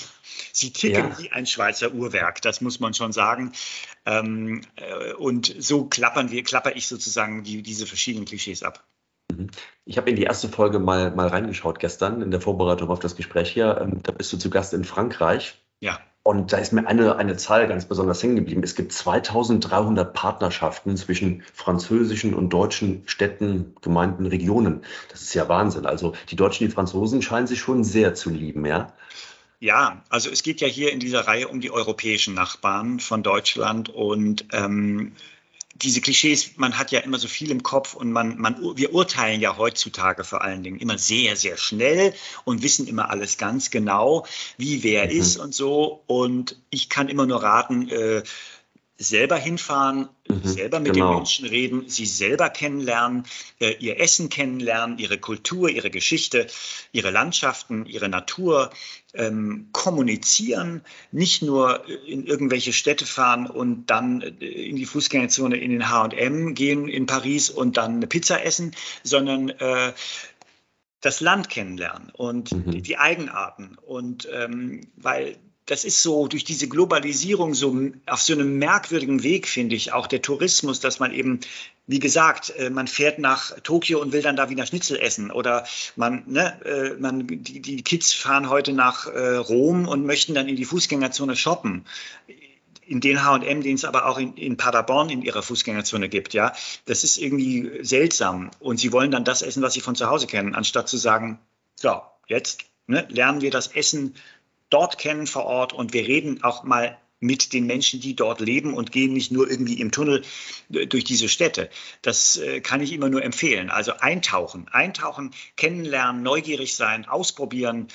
sie ticken ja. wie ein Schweizer Uhrwerk, das muss man schon sagen. Ähm, äh, und so klappern wir, klapper ich sozusagen die, diese verschiedenen Klischees ab. Mhm. Ich habe in die erste Folge mal, mal reingeschaut gestern in der Vorbereitung auf das Gespräch hier. Ähm, da bist du zu Gast in Frankreich. Ja. Und da ist mir eine, eine Zahl ganz besonders hängen geblieben. Es gibt 2300 Partnerschaften zwischen französischen und deutschen Städten, Gemeinden, Regionen. Das ist ja Wahnsinn. Also die Deutschen, die Franzosen scheinen sich schon sehr zu lieben, ja? Ja, also es geht ja hier in dieser Reihe um die europäischen Nachbarn von Deutschland und ähm, diese Klischees, man hat ja immer so viel im Kopf und man, man, wir urteilen ja heutzutage vor allen Dingen immer sehr, sehr schnell und wissen immer alles ganz genau, wie wer mhm. ist und so. Und ich kann immer nur raten, äh, selber hinfahren, mhm, selber mit genau. den Menschen reden, sie selber kennenlernen, äh, ihr Essen kennenlernen, ihre Kultur, ihre Geschichte, ihre Landschaften, ihre Natur, ähm, kommunizieren, nicht nur in irgendwelche Städte fahren und dann äh, in die Fußgängerzone in den H&M gehen in Paris und dann eine Pizza essen, sondern äh, das Land kennenlernen und mhm. die, die, Eigenarten. Und ähm, weil das ist so durch diese Globalisierung so auf so einem merkwürdigen Weg, finde ich, auch der Tourismus, dass man eben, wie gesagt, äh, man fährt nach Tokio und will dann da wieder Schnitzel essen oder man, ne, äh, man, die, die Kids fahren heute nach äh, Rom und möchten dann in die Fußgängerzone shoppen in den H&M, den es aber auch in, in Paderborn in ihrer Fußgängerzone gibt, ja, das ist irgendwie seltsam. Und sie wollen dann das essen, was sie von zu Hause kennen, anstatt zu sagen, so, jetzt ne, lernen wir das Essen dort kennen vor Ort und wir reden auch mal mit den Menschen, die dort leben und gehen nicht nur irgendwie im Tunnel äh, durch diese Städte. Das äh, kann ich immer nur empfehlen. Also eintauchen, eintauchen, kennenlernen, neugierig sein, ausprobieren,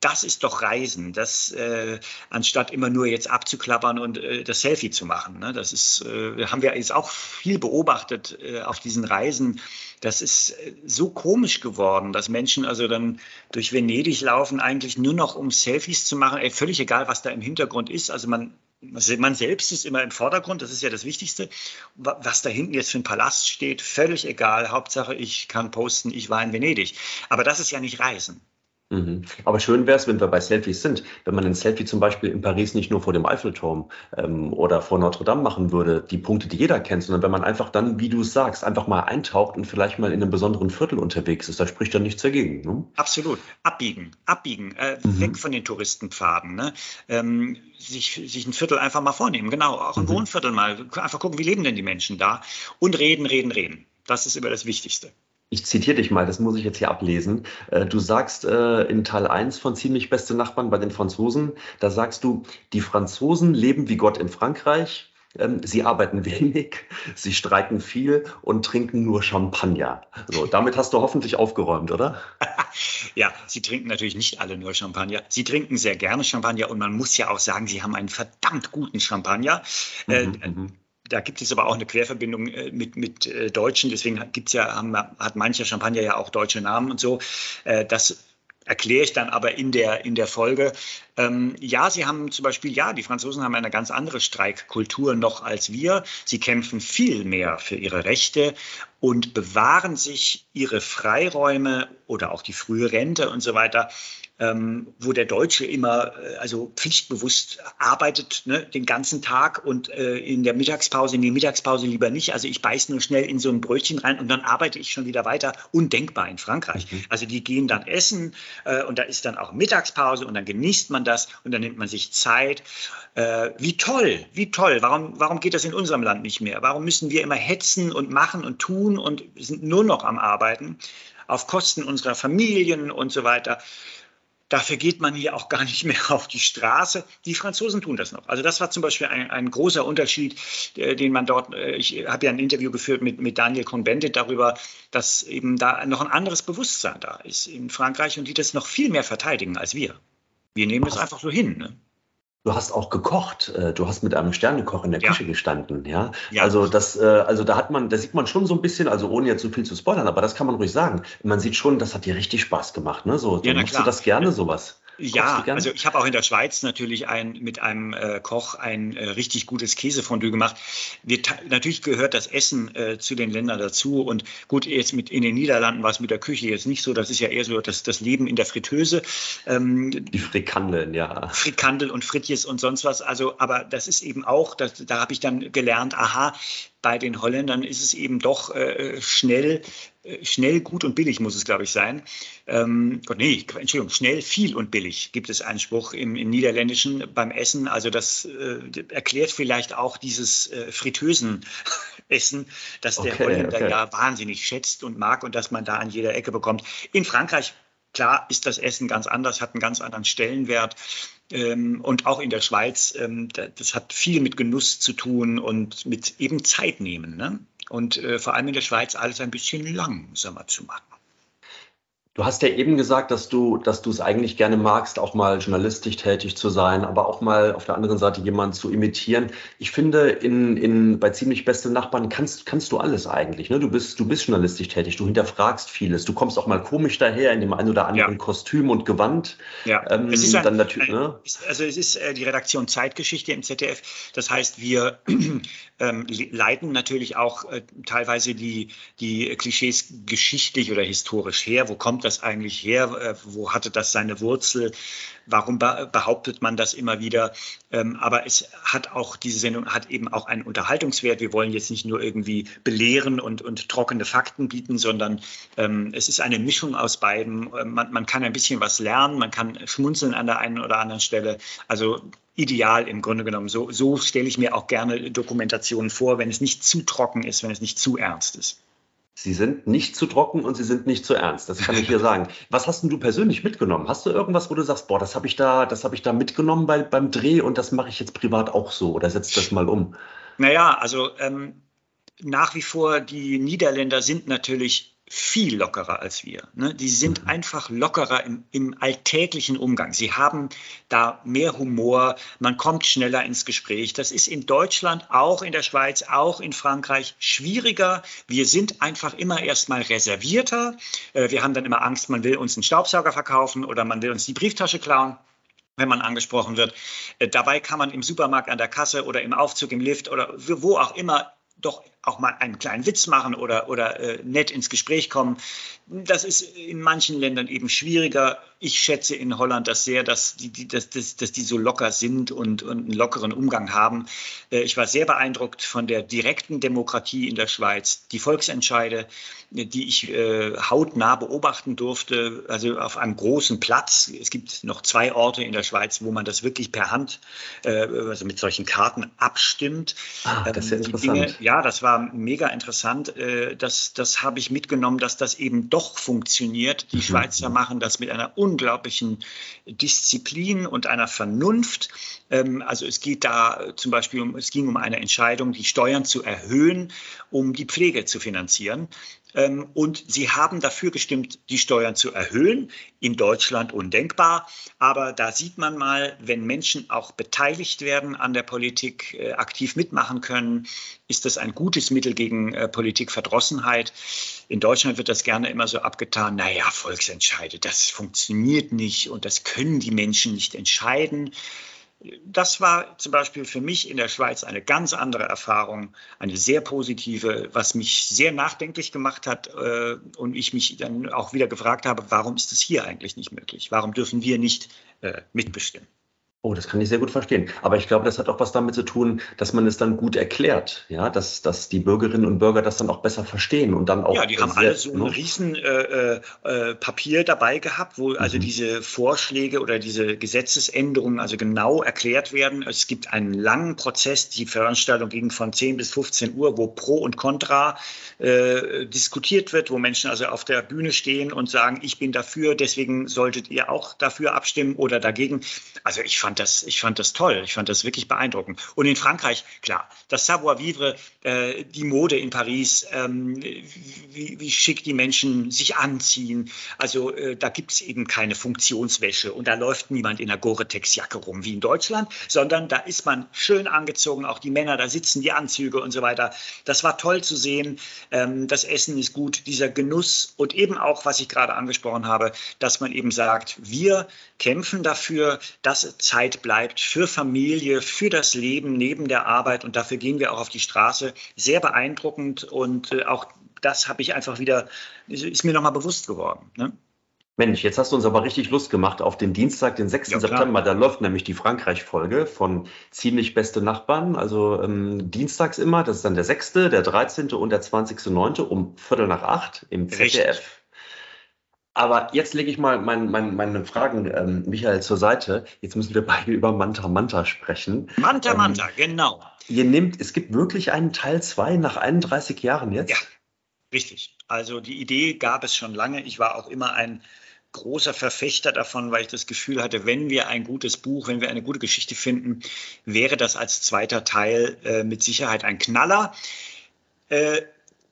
das ist doch Reisen. Das äh, anstatt immer nur jetzt abzuklappern und äh, das Selfie zu machen. Ne? Das ist, äh, haben wir jetzt auch viel beobachtet äh, auf diesen Reisen. Das ist so komisch geworden, dass Menschen also dann durch Venedig laufen, eigentlich nur noch um Selfies zu machen. Ey, völlig egal, was da im Hintergrund ist. Also man man selbst ist immer im Vordergrund, das ist ja das Wichtigste. Was da hinten jetzt für ein Palast steht, völlig egal. Hauptsache, ich kann posten, ich war in Venedig. Aber das ist ja nicht Reisen. Mhm. Aber schön wäre es, wenn wir bei Selfies sind, wenn man ein Selfie zum Beispiel in Paris nicht nur vor dem Eiffelturm ähm, oder vor Notre Dame machen würde, die Punkte, die jeder kennt, sondern wenn man einfach dann, wie du es sagst, einfach mal eintaucht und vielleicht mal in einem besonderen Viertel unterwegs ist, da spricht ja nichts dagegen. Ne? Absolut. Abbiegen, abbiegen, äh, mhm. weg von den Touristenpfaden. Ne? Ähm, sich, sich ein Viertel einfach mal vornehmen, genau, auch ein mhm. Wohnviertel mal, einfach gucken, wie leben denn die Menschen da und reden, reden, reden. Das ist immer das Wichtigste. Ich zitiere dich mal, das muss ich jetzt hier ablesen. Äh, du sagst äh, in Teil 1 von Ziemlich beste Nachbarn bei den Franzosen, da sagst du, die Franzosen leben wie Gott in Frankreich, ähm, sie arbeiten wenig, sie streiken viel und trinken nur Champagner. So, damit hast du hoffentlich aufgeräumt, oder? ja, sie trinken natürlich nicht alle nur Champagner. Sie trinken sehr gerne Champagner und man muss ja auch sagen, sie haben einen verdammt guten Champagner. Äh, mhm, äh, da gibt es aber auch eine Querverbindung äh, mit, mit äh, Deutschen. Deswegen gibt's ja, haben, hat mancher Champagner ja auch deutsche Namen und so. Äh, das erkläre ich dann aber in der, in der Folge. Ähm, ja, sie haben zum Beispiel, ja, die Franzosen haben eine ganz andere Streikkultur noch als wir. Sie kämpfen viel mehr für ihre Rechte und bewahren sich ihre Freiräume oder auch die frühe Rente und so weiter ähm, wo der Deutsche immer äh, also pflichtbewusst arbeitet ne, den ganzen Tag und äh, in der Mittagspause, in die Mittagspause lieber nicht. Also ich beiß nur schnell in so ein Brötchen rein und dann arbeite ich schon wieder weiter. Undenkbar in Frankreich. Mhm. Also die gehen dann essen äh, und da ist dann auch Mittagspause und dann genießt man das und dann nimmt man sich Zeit. Äh, wie toll, wie toll. Warum, warum geht das in unserem Land nicht mehr? Warum müssen wir immer hetzen und machen und tun und sind nur noch am Arbeiten auf Kosten unserer Familien und so weiter? Dafür geht man hier auch gar nicht mehr auf die Straße. Die Franzosen tun das noch. Also das war zum Beispiel ein, ein großer Unterschied, äh, den man dort, äh, ich habe ja ein Interview geführt mit, mit Daniel Cohn-Bendit darüber, dass eben da noch ein anderes Bewusstsein da ist in Frankreich und die das noch viel mehr verteidigen als wir. Wir nehmen das einfach so hin. Ne? Du hast auch gekocht. Äh, du hast mit einem Sternekoch in der ja. Küche gestanden, ja? ja. Also das, äh, also da hat man, da sieht man schon so ein bisschen, also ohne jetzt so viel zu spoilern, aber das kann man ruhig sagen. Man sieht schon, das hat dir richtig Spaß gemacht, ne? So, ja, machst du das gerne sowas? Ja, also ich habe auch in der Schweiz natürlich ein, mit einem äh, Koch ein äh, richtig gutes Käsefondue gemacht. Wir, natürlich gehört das Essen äh, zu den Ländern dazu. Und gut, jetzt mit in den Niederlanden war es mit der Küche jetzt nicht so. Das ist ja eher so das, das Leben in der Fritteuse. Ähm, Die Frikandeln, ja. Frikandel und Frittjes und sonst was. Also, aber das ist eben auch, das, da habe ich dann gelernt, aha, bei den Holländern ist es eben doch äh, schnell, äh, schnell, gut und billig muss es, glaube ich, sein. Ähm, Gott, nee, Entschuldigung, schnell, viel und billig gibt es einen Spruch im, im Niederländischen beim Essen. Also das äh, erklärt vielleicht auch dieses äh, fritösen Essen, das der okay, Holländer okay. ja wahnsinnig schätzt und mag und das man da an jeder Ecke bekommt. In Frankreich Klar ist das Essen ganz anders, hat einen ganz anderen Stellenwert. Ähm, und auch in der Schweiz, ähm, das hat viel mit Genuss zu tun und mit eben Zeit nehmen. Ne? Und äh, vor allem in der Schweiz alles ein bisschen langsamer zu machen. Du hast ja eben gesagt, dass du, dass du es eigentlich gerne magst, auch mal journalistisch tätig zu sein, aber auch mal auf der anderen Seite jemanden zu imitieren. Ich finde, in, in, bei ziemlich beste Nachbarn kannst, kannst du alles eigentlich. Ne? Du bist, du bist journalistisch tätig, du hinterfragst vieles. Du kommst auch mal komisch daher in dem einen oder anderen ja. Kostüm und Gewand. Ja, ähm, es ist ein, dann natürlich, ne? also es ist äh, die Redaktion Zeitgeschichte im ZDF. Das heißt, wir ähm, leiten natürlich auch äh, teilweise die, die Klischees geschichtlich oder historisch her. Wo kommt das? Das eigentlich her? Äh, wo hatte das seine Wurzel? Warum behauptet man das immer wieder? Ähm, aber es hat auch, diese Sendung hat eben auch einen Unterhaltungswert. Wir wollen jetzt nicht nur irgendwie belehren und, und trockene Fakten bieten, sondern ähm, es ist eine Mischung aus beiden. Ähm, man, man kann ein bisschen was lernen, man kann schmunzeln an der einen oder anderen Stelle. Also ideal im Grunde genommen. So, so stelle ich mir auch gerne Dokumentationen vor, wenn es nicht zu trocken ist, wenn es nicht zu ernst ist. Sie sind nicht zu trocken und sie sind nicht zu ernst. Das kann ich hier sagen. Was hast denn du persönlich mitgenommen? Hast du irgendwas, wo du sagst, boah, das habe ich da, das habe ich da mitgenommen bei, beim Dreh und das mache ich jetzt privat auch so oder setzt das mal um? Naja, also ähm, nach wie vor, die Niederländer sind natürlich viel lockerer als wir. Ne? Die sind mhm. einfach lockerer im, im, alltäglichen Umgang. Sie haben da mehr Humor, man kommt schneller ins Gespräch. Das ist in Deutschland, auch in der Schweiz, auch in Frankreich schwieriger. Wir sind einfach immer erstmal reservierter. Äh, wir haben dann immer Angst, man will uns einen Staubsauger verkaufen oder man will uns die Brieftasche klauen wenn man angesprochen wird. Äh, dabei kann man im Supermarkt an der Kasse oder im Aufzug, im Lift oder wo auch immer doch auch mal einen kleinen Witz machen oder, oder äh, nett ins Gespräch kommen. Das ist in manchen Ländern eben schwieriger. Ich schätze in Holland das sehr, dass die, die, dass, dass, dass die so locker sind und, und einen lockeren Umgang haben. Äh, ich war sehr beeindruckt von der direkten Demokratie in der Schweiz. Die Volksentscheide, die ich äh, hautnah beobachten durfte, also auf einem großen Platz. Es gibt noch zwei Orte in der Schweiz, wo man das wirklich per Hand, äh, also mit solchen Karten abstimmt. Ah, das ist ja ähm, interessant. Dinge, ja, das war mega interessant. Das das habe ich mitgenommen, dass das eben doch funktioniert. Die mhm. Schweizer machen das mit einer unglaublichen Disziplin und einer Vernunft. Ähm, also es geht da zum Beispiel um, es ging um eine Entscheidung, die Steuern zu erhöhen, um die Pflege zu finanzieren. Ähm, und sie haben dafür gestimmt, die Steuern zu erhöhen. In Deutschland undenkbar. Aber da sieht man mal, wenn Menschen auch beteiligt werden an der Politik, äh, aktiv mitmachen können, ist das ein gutes Mittel gegen äh, Politikverdrossenheit. In Deutschland wird das gerne immer so abgetan, naja, Volksentscheide, das funktioniert nicht und das können die Menschen nicht entscheiden. Das war zum Beispiel für mich in der Schweiz eine ganz andere Erfahrung, eine sehr positive, was mich sehr nachdenklich gemacht hat äh, und ich mich dann auch wieder gefragt habe, warum ist es hier eigentlich nicht möglich? Warum dürfen wir nicht äh, mitbestimmen? Oh, das kann ich sehr gut verstehen. Aber ich glaube, das hat auch was damit zu tun, dass man es dann gut erklärt, ja, dass, dass die Bürgerinnen und Bürger das dann auch besser verstehen und dann auch. Ja, die haben alle so ein ne? riesen äh, äh, Papier dabei gehabt, wo also mhm. diese Vorschläge oder diese Gesetzesänderungen also genau erklärt werden. Es gibt einen langen Prozess. Die Veranstaltung ging von 10 bis 15 Uhr, wo Pro und Contra äh, diskutiert wird, wo Menschen also auf der Bühne stehen und sagen, ich bin dafür, deswegen solltet ihr auch dafür abstimmen oder dagegen. Also ich fand fand das, ich fand das toll. Ich fand das wirklich beeindruckend. Und in Frankreich, klar, das Savoir-vivre, äh, die Mode in Paris, ähm, wie, wie, schick die Menschen sich anziehen. Also äh, da gibt es eben keine Funktionswäsche und da läuft niemand in einer Gore-Tex-Jacke rum wie in Deutschland, sondern da ist man schön angezogen, auch die Männer, da sitzen die Anzüge und so weiter. Das war toll zu sehen. Ähm, das Essen ist gut, dieser Genuss und eben auch, was ich gerade angesprochen habe, dass man eben sagt, wir kämpfen dafür, dass Zeit Zeit bleibt für Familie, für das Leben neben der Arbeit. Und dafür gehen wir auch auf die Straße. Sehr beeindruckend. Und äh, auch das habe ich einfach wieder, ist mir nochmal bewusst geworden. Ne? Mensch, jetzt hast du uns aber richtig Lust gemacht auf den Dienstag, den 6. Ja, September. Da läuft nämlich die Frankreich-Folge von Ziemlich beste Nachbarn. Also ähm, dienstags immer, das ist dann der 6., der 13. und der 20.9. um Viertel nach acht im ZDF. Richtig. Aber jetzt lege ich mal mein, mein, meine Fragen, ähm, Michael, zur Seite. Jetzt müssen wir beide über Manta Manta sprechen. Manta ähm, Manta, genau. Ihr nehmt, es gibt wirklich einen Teil 2 nach 31 Jahren jetzt? Ja, richtig. Also die Idee gab es schon lange. Ich war auch immer ein großer Verfechter davon, weil ich das Gefühl hatte, wenn wir ein gutes Buch, wenn wir eine gute Geschichte finden, wäre das als zweiter Teil äh, mit Sicherheit ein Knaller. Äh,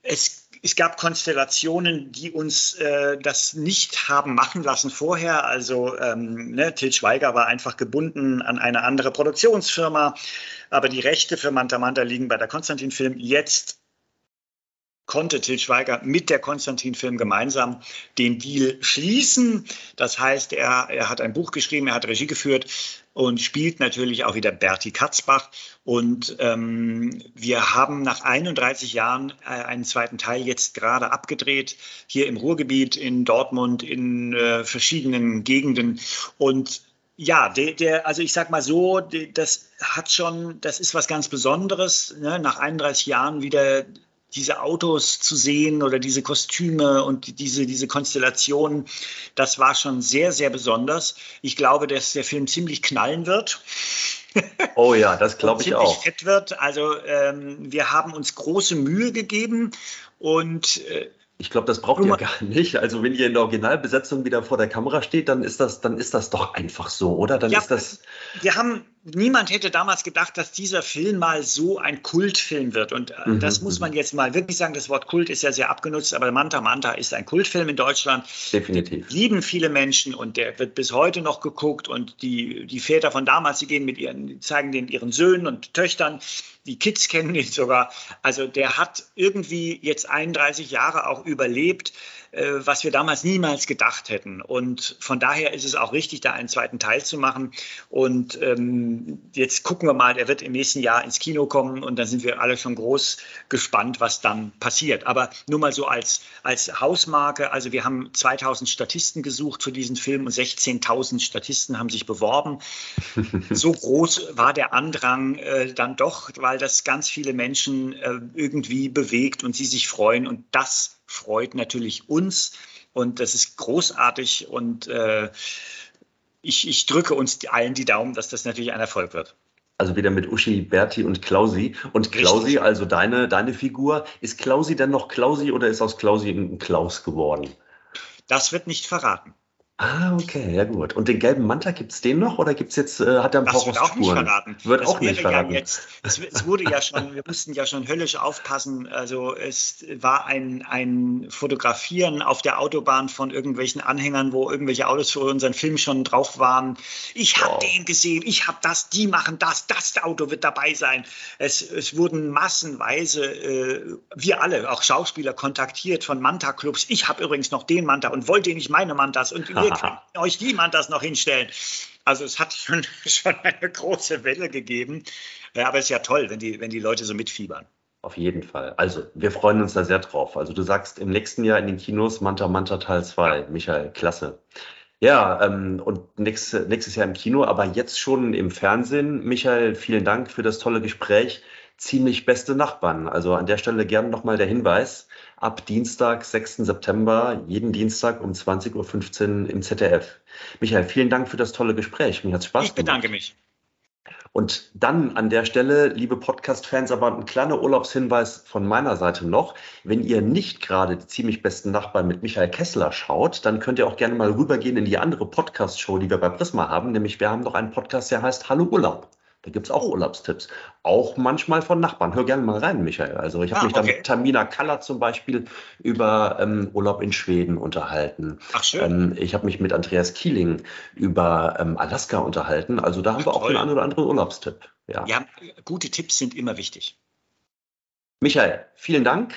es es gab Konstellationen, die uns äh, das nicht haben machen lassen vorher. Also ähm, ne, Til Schweiger war einfach gebunden an eine andere Produktionsfirma, aber die Rechte für Manta Manta liegen bei der Konstantin Film. Jetzt konnte Til Schweiger mit der Konstantin-Film gemeinsam den Deal schließen. Das heißt, er, er hat ein Buch geschrieben, er hat Regie geführt und spielt natürlich auch wieder Berti Katzbach. Und ähm, wir haben nach 31 Jahren äh, einen zweiten Teil jetzt gerade abgedreht, hier im Ruhrgebiet, in Dortmund, in äh, verschiedenen Gegenden. Und ja, der, der, also ich sag mal so, das hat schon, das ist was ganz Besonderes, ne? nach 31 Jahren wieder diese Autos zu sehen oder diese Kostüme und diese, diese Konstellationen, das war schon sehr, sehr besonders. Ich glaube, dass der Film ziemlich knallen wird. Oh ja, das glaube ich auch. fett wird. Also ähm, wir haben uns große Mühe gegeben und äh, ich glaube, das braucht ihr gar nicht. Also wenn ihr in der Originalbesetzung wieder vor der Kamera steht, dann ist das, dann ist das doch einfach so, oder? Dann ja, ist das. Wir haben, niemand hätte damals gedacht, dass dieser Film mal so ein Kultfilm wird. Und äh, mhm, das muss man mhm. jetzt mal wirklich sagen. Das Wort Kult ist ja sehr abgenutzt, aber Manta Manta ist ein Kultfilm in Deutschland. Definitiv. Lieben viele Menschen und der wird bis heute noch geguckt und die, die Väter von damals, die gehen mit ihren, die zeigen den ihren Söhnen und Töchtern die Kids kennen ihn sogar. Also der hat irgendwie jetzt 31 Jahre auch überlebt. Äh, was wir damals niemals gedacht hätten. Und von daher ist es auch richtig, da einen zweiten Teil zu machen. Und ähm, jetzt gucken wir mal, der wird im nächsten Jahr ins Kino kommen und dann sind wir alle schon groß gespannt, was dann passiert. Aber nur mal so als, als Hausmarke, also wir haben 2000 Statisten gesucht für diesen Film und 16.000 Statisten haben sich beworben. so groß war der Andrang äh, dann doch, weil das ganz viele Menschen äh, irgendwie bewegt und sie sich freuen. Und das freut natürlich uns und das ist großartig und äh, ich, ich drücke uns allen die Daumen, dass das natürlich ein Erfolg wird. Also wieder mit Uschi, Berti und Klausi. Und Klausi, Richtig. also deine, deine Figur, ist Klausi denn noch Klausi oder ist aus Klausi ein Klaus geworden? Das wird nicht verraten. Ah, okay, ja gut. Und den gelben Manta, gibt es den noch oder gibt's jetzt, äh, hat er ein das paar wird auch nicht verraten. Wird das auch nicht verraten. Ja jetzt, es, es, wurde ja schon, wir mussten ja schon höllisch aufpassen. Also es war ein, ein Fotografieren auf der Autobahn von irgendwelchen Anhängern, wo irgendwelche Autos für unseren Film schon drauf waren. Ich habe wow. den gesehen, ich habe das, die machen das, das Auto wird dabei sein. Es, es wurden massenweise, äh, wir alle, auch Schauspieler, kontaktiert von Manta-Clubs. Ich habe übrigens noch den Manta und wollte nicht meine Mantas und hier kann euch niemand das noch hinstellen. Also es hat schon, schon eine große Welle gegeben. Aber es ist ja toll, wenn die, wenn die Leute so mitfiebern. Auf jeden Fall. Also, wir freuen uns da sehr drauf. Also, du sagst im nächsten Jahr in den Kinos Manta Manta Teil 2. Michael, klasse. Ja, ähm, und nächstes, nächstes Jahr im Kino, aber jetzt schon im Fernsehen. Michael, vielen Dank für das tolle Gespräch. Ziemlich beste Nachbarn. Also an der Stelle gerne nochmal der Hinweis ab Dienstag, 6. September, jeden Dienstag um 20.15 Uhr im ZDF. Michael, vielen Dank für das tolle Gespräch. Mir hat Spaß gemacht. Ich bedanke mich. Und dann an der Stelle, liebe Podcast-Fans, aber ein kleiner Urlaubshinweis von meiner Seite noch. Wenn ihr nicht gerade die ziemlich besten Nachbarn mit Michael Kessler schaut, dann könnt ihr auch gerne mal rübergehen in die andere Podcast-Show, die wir bei Prisma haben. Nämlich wir haben noch einen Podcast, der heißt Hallo Urlaub. Da gibt es auch Urlaubstipps. Auch manchmal von Nachbarn. Hör gerne mal rein, Michael. Also ich habe ah, mich okay. da mit Tamina Kaller zum Beispiel über ähm, Urlaub in Schweden unterhalten. Ach schön. Ähm, ich habe mich mit Andreas Kieling über ähm, Alaska unterhalten. Also da haben Ach, wir auch toll. den einen oder anderen Urlaubstipp. Ja. ja, gute Tipps sind immer wichtig. Michael, vielen Dank.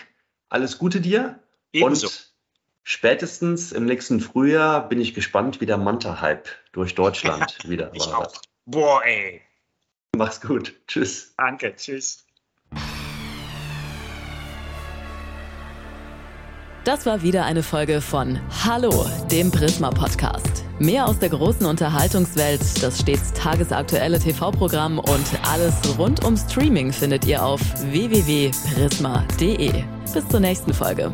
Alles Gute dir. Ebenso. Und spätestens im nächsten Frühjahr bin ich gespannt, wie der Manta-Hype durch Deutschland wieder ich war. Auch. Boah, ey. Mach's gut. Tschüss. Danke. Tschüss. Das war wieder eine Folge von Hallo, dem Prisma Podcast. Mehr aus der großen Unterhaltungswelt, das stets tagesaktuelle TV-Programm und alles rund um Streaming findet ihr auf www.prisma.de. Bis zur nächsten Folge.